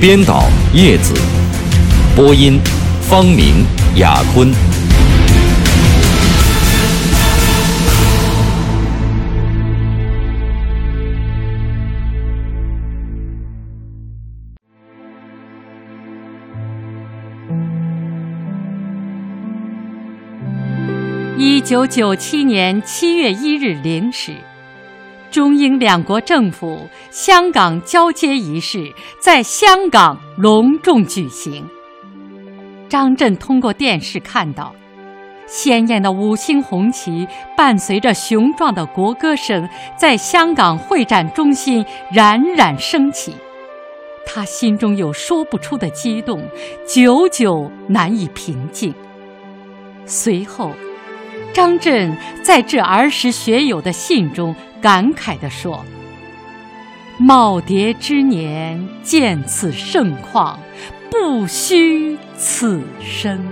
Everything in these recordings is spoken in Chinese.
编导叶子，播音方明、雅坤。一九九七年七月一日零时。中英两国政府香港交接仪式在香港隆重举行。张震通过电视看到，鲜艳的五星红旗伴随着雄壮的国歌声，在香港会展中心冉冉升起。他心中有说不出的激动，久久难以平静。随后，张震在致儿时学友的信中。感慨地说：“耄耋之年见此盛况，不虚此生。”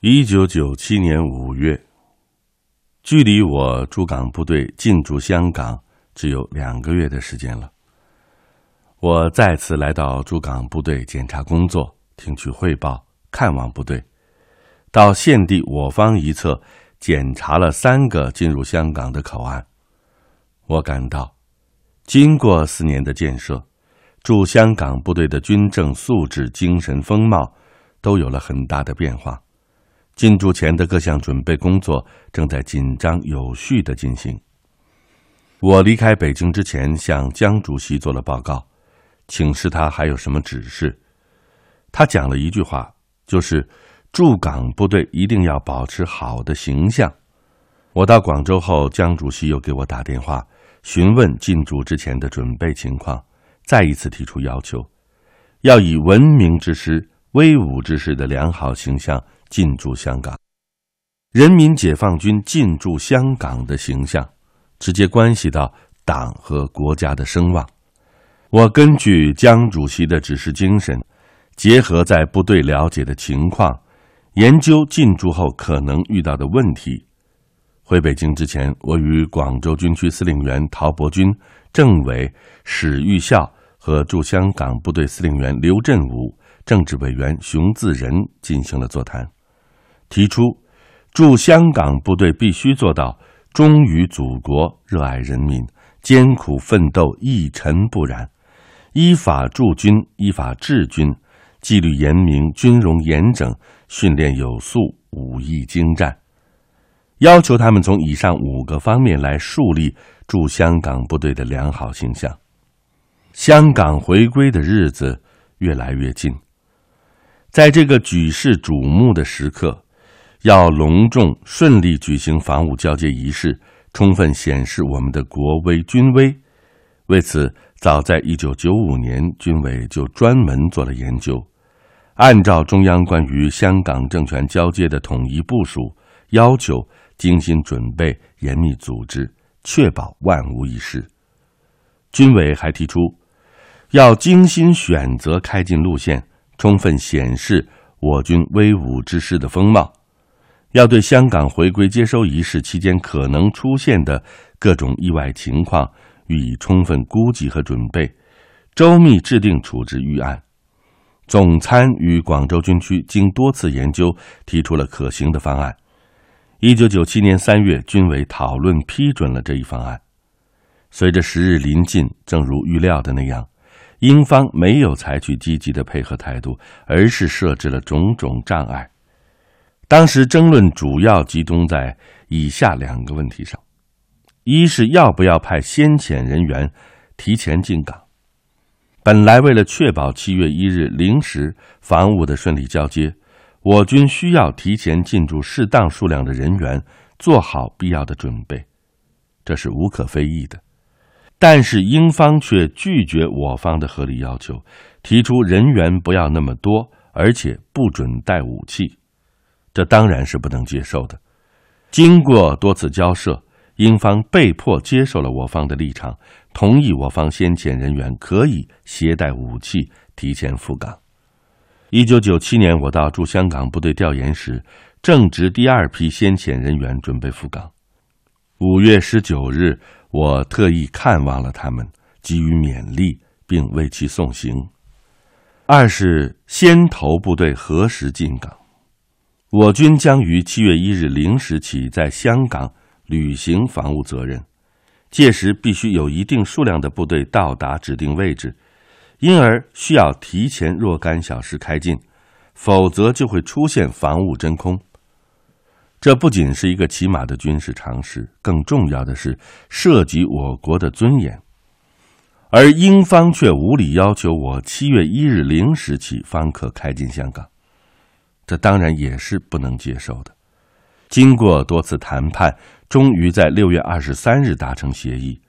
一九九七年五月，距离我驻港部队进驻香港只有两个月的时间了。我再次来到驻港部队检查工作。听取汇报，看望部队，到现地我方一侧检查了三个进入香港的口岸。我感到，经过四年的建设，驻香港部队的军政素质、精神风貌都有了很大的变化。进驻前的各项准备工作正在紧张有序的进行。我离开北京之前，向江主席做了报告，请示他还有什么指示。他讲了一句话，就是驻港部队一定要保持好的形象。我到广州后，江主席又给我打电话，询问进驻之前的准备情况，再一次提出要求，要以文明之师、威武之师的良好形象进驻香港。人民解放军进驻香港的形象，直接关系到党和国家的声望。我根据江主席的指示精神。结合在部队了解的情况，研究进驻后可能遇到的问题。回北京之前，我与广州军区司令员陶伯钧、政委史玉孝和驻香港部队司令员刘振武、政治委员熊自仁进行了座谈，提出驻香港部队必须做到忠于祖国、热爱人民、艰苦奋斗、一尘不染，依法驻军、依法治军。纪律严明，军容严整，训练有素，武艺精湛。要求他们从以上五个方面来树立驻香港部队的良好形象。香港回归的日子越来越近，在这个举世瞩目的时刻，要隆重顺利举行防务交接仪式，充分显示我们的国威军威。为此，早在一九九五年，军委就专门做了研究，按照中央关于香港政权交接的统一部署要求，精心准备、严密组织，确保万无一失。军委还提出，要精心选择开进路线，充分显示我军威武之师的风貌；要对香港回归接收仪式期间可能出现的各种意外情况。予以充分估计和准备，周密制定处置预案。总参与广州军区经多次研究，提出了可行的方案。一九九七年三月，军委讨论批准了这一方案。随着时日临近，正如预料的那样，英方没有采取积极的配合态度，而是设置了种种障碍。当时争论主要集中在以下两个问题上。一是要不要派先遣人员提前进港？本来为了确保七月一日零时防务的顺利交接，我军需要提前进驻适当数量的人员，做好必要的准备。这是无可非议的。但是英方却拒绝我方的合理要求，提出人员不要那么多，而且不准带武器，这当然是不能接受的。经过多次交涉，英方被迫接受了我方的立场，同意我方先遣人员可以携带武器提前赴港。一九九七年，我到驻香港部队调研时，正值第二批先遣人员准备赴港。五月十九日。我特意看望了他们，给予勉励，并为其送行。二是先头部队何时进港？我军将于七月一日零时起在香港履行防务责任，届时必须有一定数量的部队到达指定位置，因而需要提前若干小时开进，否则就会出现防务真空。这不仅是一个起码的军事常识，更重要的是涉及我国的尊严。而英方却无理要求我七月一日零时起方可开进香港，这当然也是不能接受的。经过多次谈判，终于在六月二十三日达成协议，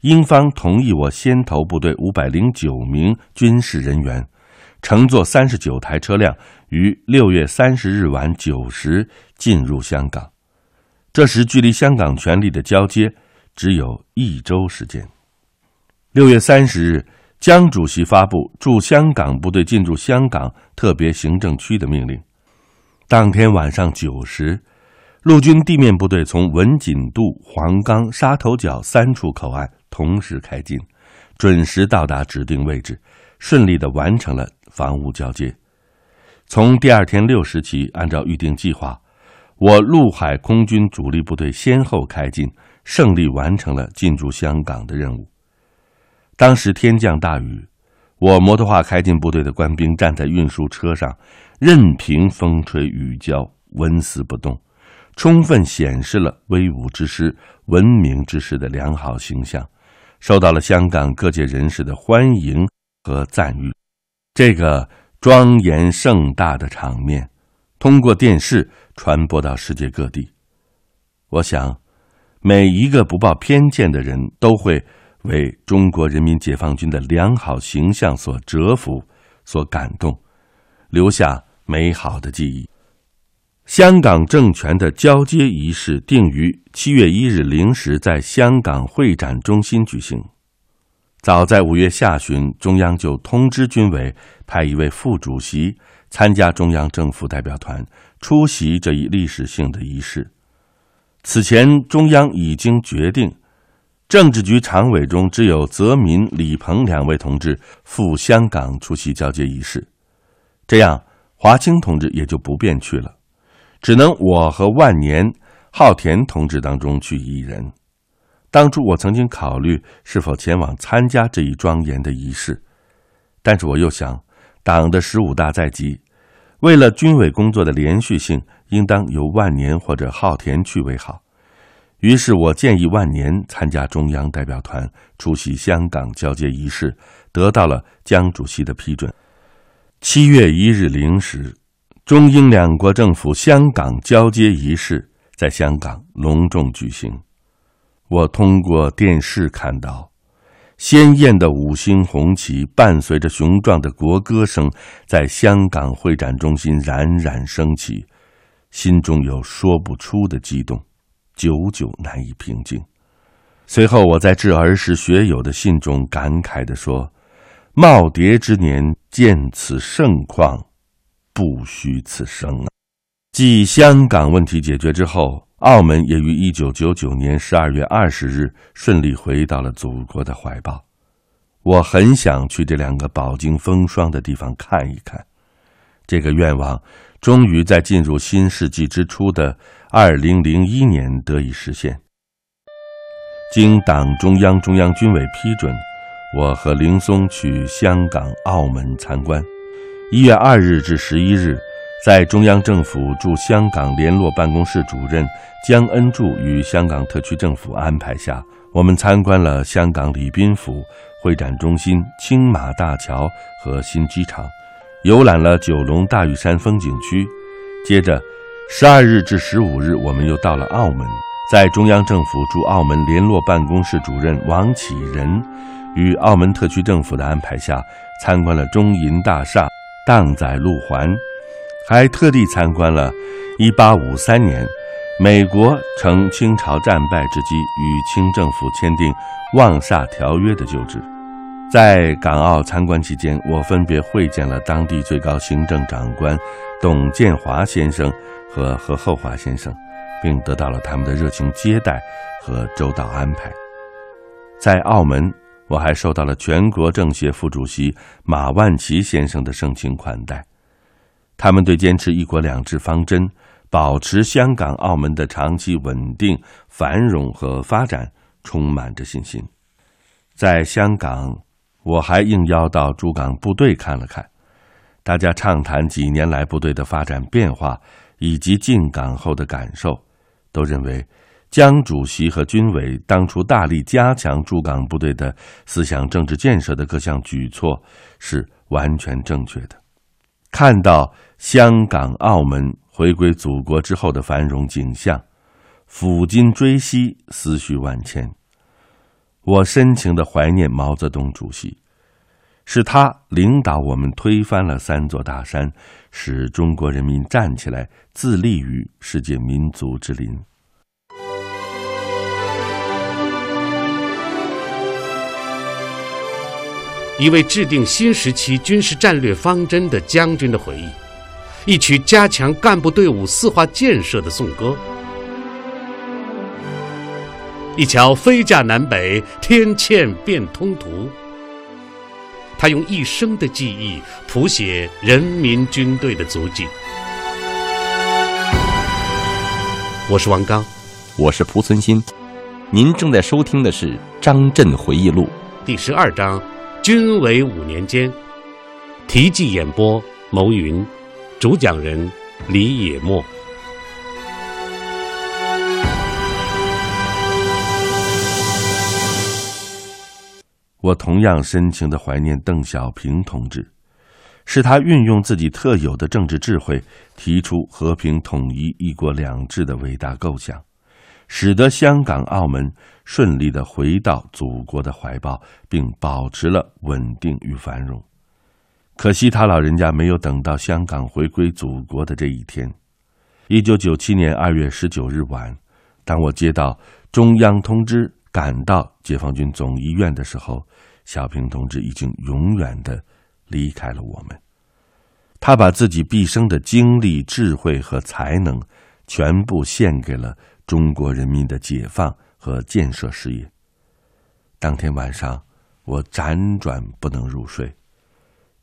英方同意我先头部队五百零九名军事人员。乘坐三十九台车辆，于六月三十日晚九时进入香港。这时，距离香港权力的交接只有一周时间。六月三十日，江主席发布驻香港部队进驻香港特别行政区的命令。当天晚上九时，陆军地面部队从文锦渡、黄冈、沙头角三处口岸同时开进，准时到达指定位置，顺利的完成了。防务交接，从第二天六时起，按照预定计划，我陆海空军主力部队先后开进，胜利完成了进驻香港的任务。当时天降大雨，我摩托化开进部队的官兵站在运输车上，任凭风吹雨浇，纹丝不动，充分显示了威武之师、文明之师的良好形象，受到了香港各界人士的欢迎和赞誉。这个庄严盛大的场面，通过电视传播到世界各地。我想，每一个不抱偏见的人都会为中国人民解放军的良好形象所折服、所感动，留下美好的记忆。香港政权的交接仪式定于七月一日零时在香港会展中心举行。早在五月下旬，中央就通知军委派一位副主席参加中央政府代表团出席这一历史性的仪式。此前，中央已经决定，政治局常委中只有泽民、李鹏两位同志赴香港出席交接仪式，这样华清同志也就不便去了，只能我和万年、浩田同志当中去一人。当初我曾经考虑是否前往参加这一庄严的仪式，但是我又想，党的十五大在即，为了军委工作的连续性，应当由万年或者浩田去为好。于是我建议万年参加中央代表团出席香港交接仪式，得到了江主席的批准。七月一日零时，中英两国政府香港交接仪式在香港隆重举行。我通过电视看到，鲜艳的五星红旗伴随着雄壮的国歌声，在香港会展中心冉冉升起，心中有说不出的激动，久久难以平静。随后，我在致儿时学友的信中感慨地说：“耄耋之年见此盛况，不虚此生啊！”继香港问题解决之后。澳门也于一九九九年十二月二十日顺利回到了祖国的怀抱。我很想去这两个饱经风霜的地方看一看。这个愿望终于在进入新世纪之初的二零零一年得以实现。经党中央、中央军委批准，我和林松去香港、澳门参观。一月二日至十一日。在中央政府驻香港联络办公室主任江恩柱与香港特区政府安排下，我们参观了香港礼宾府、会展中心、青马大桥和新机场，游览了九龙大屿山风景区。接着，十二日至十五日，我们又到了澳门，在中央政府驻澳门联络办公室主任王启仁与澳门特区政府的安排下，参观了中银大厦、荡仔路环，还特地参观了1853年美国乘清朝战败之机与清政府签订《望厦条约》的旧址。在港澳参观期间，我分别会见了当地最高行政长官董建华先生和何厚华先生，并得到了他们的热情接待和周到安排。在澳门，我还受到了全国政协副主席马万祺先生的盛情款待。他们对坚持“一国两制”方针、保持香港、澳门的长期稳定、繁荣和发展充满着信心。在香港。我还应邀到驻港部队看了看，大家畅谈几年来部队的发展变化以及进港后的感受，都认为江主席和军委当初大力加强驻港部队的思想政治建设的各项举措是完全正确的。看到香港、澳门回归祖国之后的繁荣景象，抚今追昔，思绪万千。我深情的怀念毛泽东主席，是他领导我们推翻了三座大山，使中国人民站起来，自立于世界民族之林。一位制定新时期军事战略方针的将军的回忆，一曲加强干部队伍四化建设的颂歌。一桥飞架南北，天堑变通途。他用一生的记忆谱写人民军队的足迹。我是王刚，我是蒲存昕，您正在收听的是《张震回忆录》第十二章：军委五年间。题记演播：牟云，主讲人李野墨。我同样深情的怀念邓小平同志，是他运用自己特有的政治智慧，提出和平统一、一国两制的伟大构想，使得香港、澳门顺利的回到祖国的怀抱，并保持了稳定与繁荣。可惜他老人家没有等到香港回归祖国的这一天。一九九七年二月十九日晚，当我接到中央通知。赶到解放军总医院的时候，小平同志已经永远的离开了我们。他把自己毕生的精力、智慧和才能，全部献给了中国人民的解放和建设事业。当天晚上，我辗转不能入睡。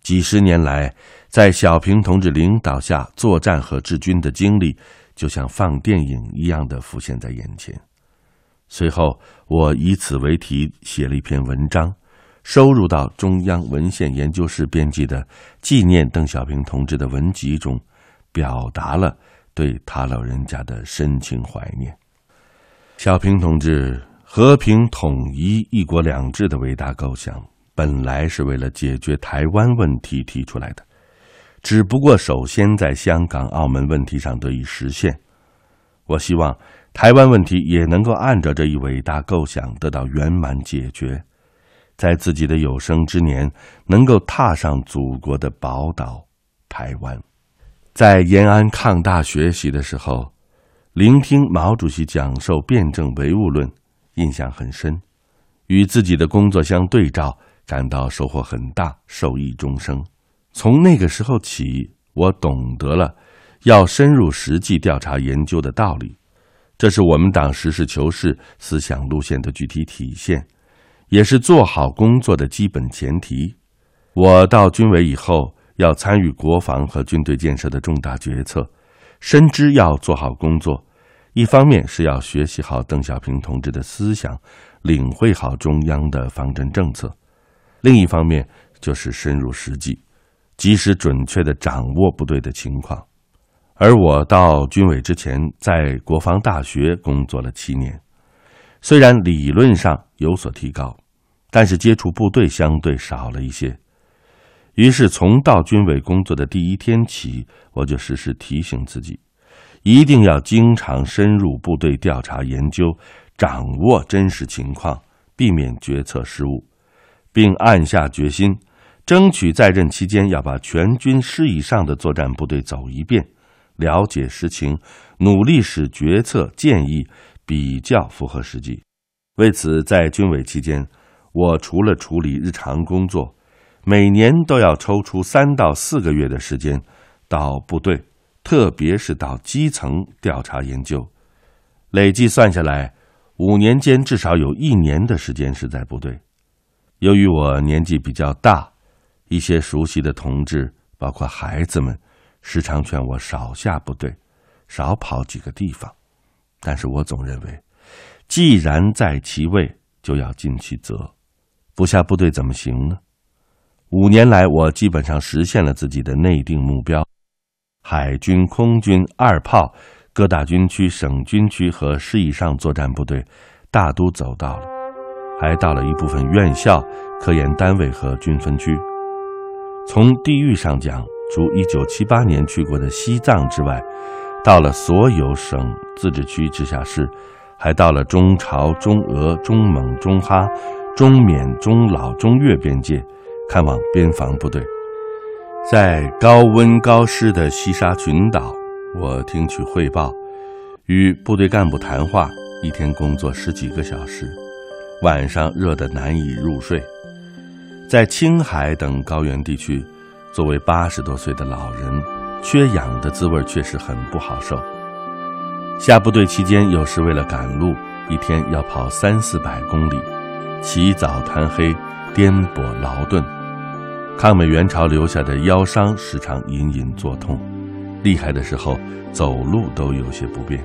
几十年来，在小平同志领导下作战和治军的经历，就像放电影一样的浮现在眼前。随后，我以此为题写了一篇文章，收入到中央文献研究室编辑的纪念邓小平同志的文集中，表达了对他老人家的深情怀念。小平同志和平统一、一国两制的伟大构想，本来是为了解决台湾问题提出来的，只不过首先在香港、澳门问题上得以实现。我希望。台湾问题也能够按照这一伟大构想得到圆满解决，在自己的有生之年能够踏上祖国的宝岛台湾。在延安抗大学习的时候，聆听毛主席讲授辩证唯物论，印象很深，与自己的工作相对照，感到收获很大，受益终生。从那个时候起，我懂得了要深入实际调查研究的道理。这是我们党实事求是思想路线的具体体现，也是做好工作的基本前提。我到军委以后，要参与国防和军队建设的重大决策，深知要做好工作，一方面是要学习好邓小平同志的思想，领会好中央的方针政策；另一方面就是深入实际，及时准确的掌握部队的情况。而我到军委之前，在国防大学工作了七年，虽然理论上有所提高，但是接触部队相对少了一些。于是从到军委工作的第一天起，我就时时提醒自己，一定要经常深入部队调查研究，掌握真实情况，避免决策失误，并暗下决心，争取在任期间要把全军师以上的作战部队走一遍，了解实情，努力使决策建议比较符合实际。为此，在军委期间，我除了处理日常工作，每年都要抽出三到四个月的时间到部队。特别是到基层调查研究，累计算下来，五年间至少有一年的时间是在部队。由于我年纪比较大，一些熟悉的同志，包括孩子们，时常劝我少下部队，少跑几个地方。但是我总认为，既然在其位，就要尽其责，不下部队怎么行呢？五年来，我基本上实现了自己的内定目标。海军、空军、二炮、各大军区、省军区和师以上作战部队，大都走到了，还到了一部分院校、科研单位和军分区。从地域上讲，除1978年去过的西藏之外，到了所有省、自治区、直辖市，还到了中朝、中俄、中蒙、中哈、中缅、中老、中越边界，看望边防部队。在高温高湿的西沙群岛，我听取汇报，与部队干部谈话，一天工作十几个小时，晚上热得难以入睡。在青海等高原地区，作为八十多岁的老人，缺氧的滋味确实很不好受。下部队期间，有时为了赶路，一天要跑三四百公里，起早贪黑，颠簸劳顿。抗美援朝留下的腰伤时常隐隐作痛，厉害的时候走路都有些不便。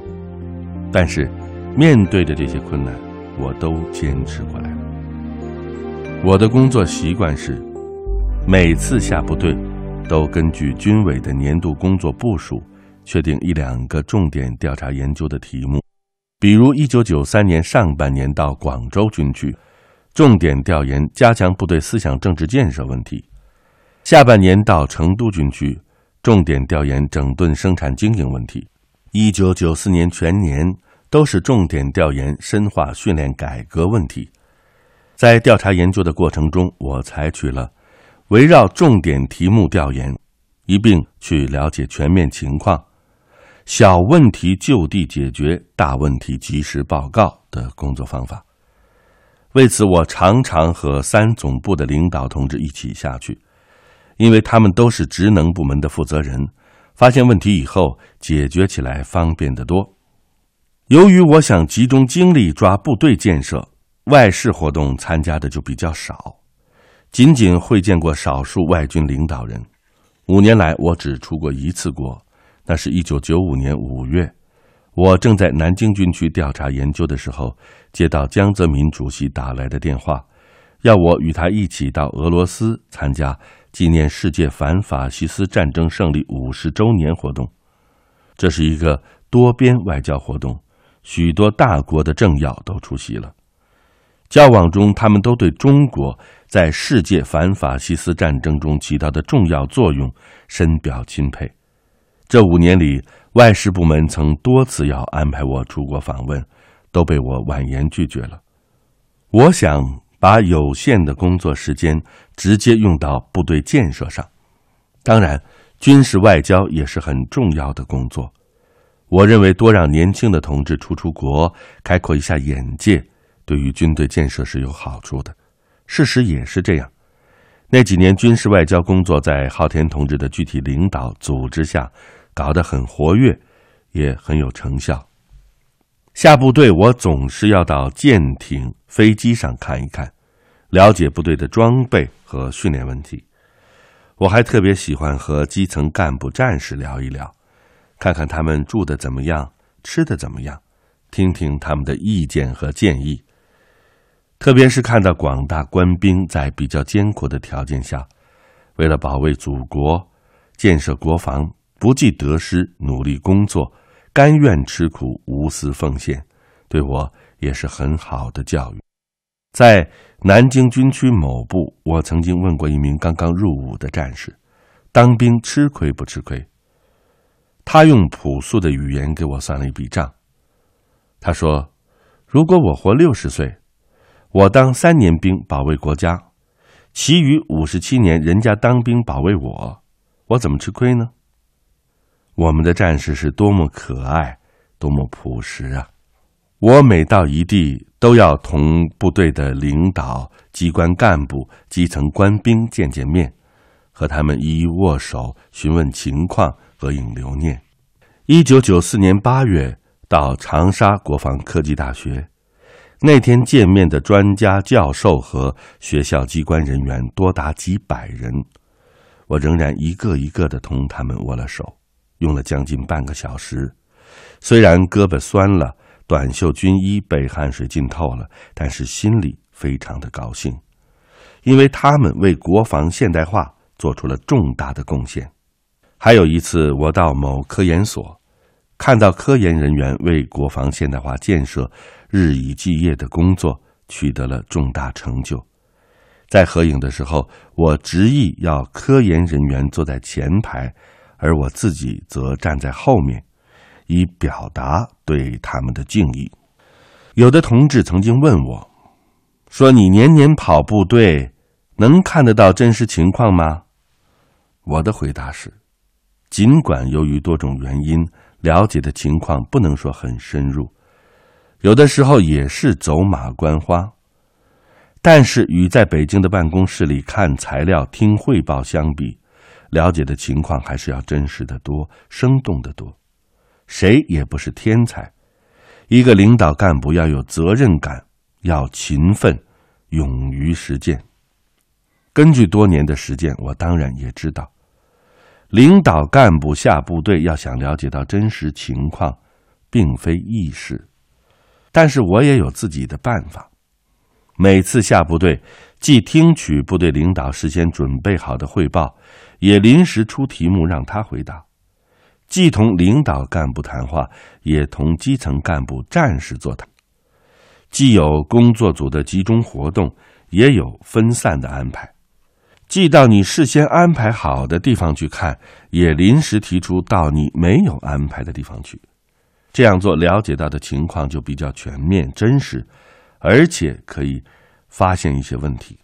但是，面对着这些困难，我都坚持过来了。我的工作习惯是，每次下部队，都根据军委的年度工作部署，确定一两个重点调查研究的题目。比如，一九九三年上半年到广州军区，重点调研加强部队思想政治建设问题。下半年到成都军区，重点调研整顿生产经营问题。一九九四年全年都是重点调研深化训练改革问题。在调查研究的过程中，我采取了围绕重点题目调研，一并去了解全面情况，小问题就地解决，大问题及时报告的工作方法。为此，我常常和三总部的领导同志一起下去。因为他们都是职能部门的负责人，发现问题以后解决起来方便得多。由于我想集中精力抓部队建设，外事活动参加的就比较少，仅仅会见过少数外军领导人。五年来，我只出过一次国，那是一九九五年五月，我正在南京军区调查研究的时候，接到江泽民主席打来的电话，要我与他一起到俄罗斯参加。纪念世界反法西斯战争胜利五十周年活动，这是一个多边外交活动，许多大国的政要都出席了。交往中，他们都对中国在世界反法西斯战争中起到的重要作用深表钦佩。这五年里，外事部门曾多次要安排我出国访问，都被我婉言拒绝了。我想。把有限的工作时间直接用到部队建设上，当然，军事外交也是很重要的工作。我认为多让年轻的同志出出国，开阔一下眼界，对于军队建设是有好处的。事实也是这样。那几年军事外交工作在昊天同志的具体领导组织下，搞得很活跃，也很有成效。下部队，我总是要到舰艇、飞机上看一看，了解部队的装备和训练问题。我还特别喜欢和基层干部战士聊一聊，看看他们住的怎么样，吃的怎么样，听听他们的意见和建议。特别是看到广大官兵在比较艰苦的条件下，为了保卫祖国、建设国防，不计得失，努力工作。甘愿吃苦、无私奉献，对我也是很好的教育。在南京军区某部，我曾经问过一名刚刚入伍的战士：“当兵吃亏不吃亏？”他用朴素的语言给我算了一笔账。他说：“如果我活六十岁，我当三年兵保卫国家，其余五十七年人家当兵保卫我，我怎么吃亏呢？”我们的战士是多么可爱，多么朴实啊！我每到一地，都要同部队的领导、机关干部、基层官兵见见面，和他们一一握手，询问情况，合影留念。一九九四年八月，到长沙国防科技大学，那天见面的专家、教授和学校机关人员多达几百人，我仍然一个一个的同他们握了手。用了将近半个小时，虽然胳膊酸了，短袖军衣被汗水浸透了，但是心里非常的高兴，因为他们为国防现代化做出了重大的贡献。还有一次，我到某科研所，看到科研人员为国防现代化建设日以继夜的工作取得了重大成就，在合影的时候，我执意要科研人员坐在前排。而我自己则站在后面，以表达对他们的敬意。有的同志曾经问我，说：“你年年跑部队，能看得到真实情况吗？”我的回答是：尽管由于多种原因，了解的情况不能说很深入，有的时候也是走马观花，但是与在北京的办公室里看材料、听汇报相比。了解的情况还是要真实的多、生动的多。谁也不是天才，一个领导干部要有责任感，要勤奋，勇于实践。根据多年的实践，我当然也知道，领导干部下部队要想了解到真实情况，并非易事。但是我也有自己的办法。每次下部队，既听取部队领导事先准备好的汇报。也临时出题目让他回答，既同领导干部谈话，也同基层干部战士座谈，既有工作组的集中活动，也有分散的安排，既到你事先安排好的地方去看，也临时提出到你没有安排的地方去，这样做了解到的情况就比较全面真实，而且可以发现一些问题。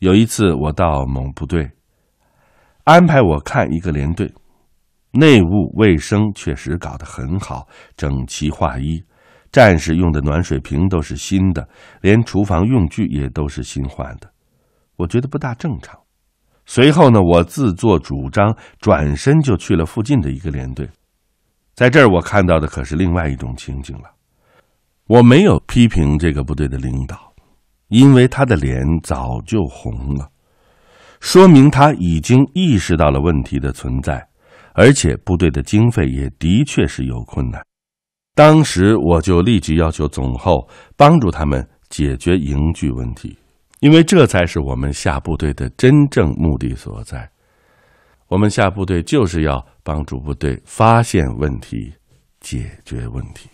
有一次我到某部队。安排我看一个连队，内务卫生确实搞得很好，整齐划一，战士用的暖水瓶都是新的，连厨房用具也都是新换的，我觉得不大正常。随后呢，我自作主张转身就去了附近的一个连队，在这儿我看到的可是另外一种情景了。我没有批评这个部队的领导，因为他的脸早就红了。说明他已经意识到了问题的存在，而且部队的经费也的确是有困难，当时我就立即要求总后帮助他们解决营具问题，因为这才是我们下部队的真正目的所在，我们下部队就是要帮助部队发现问题，解决问题。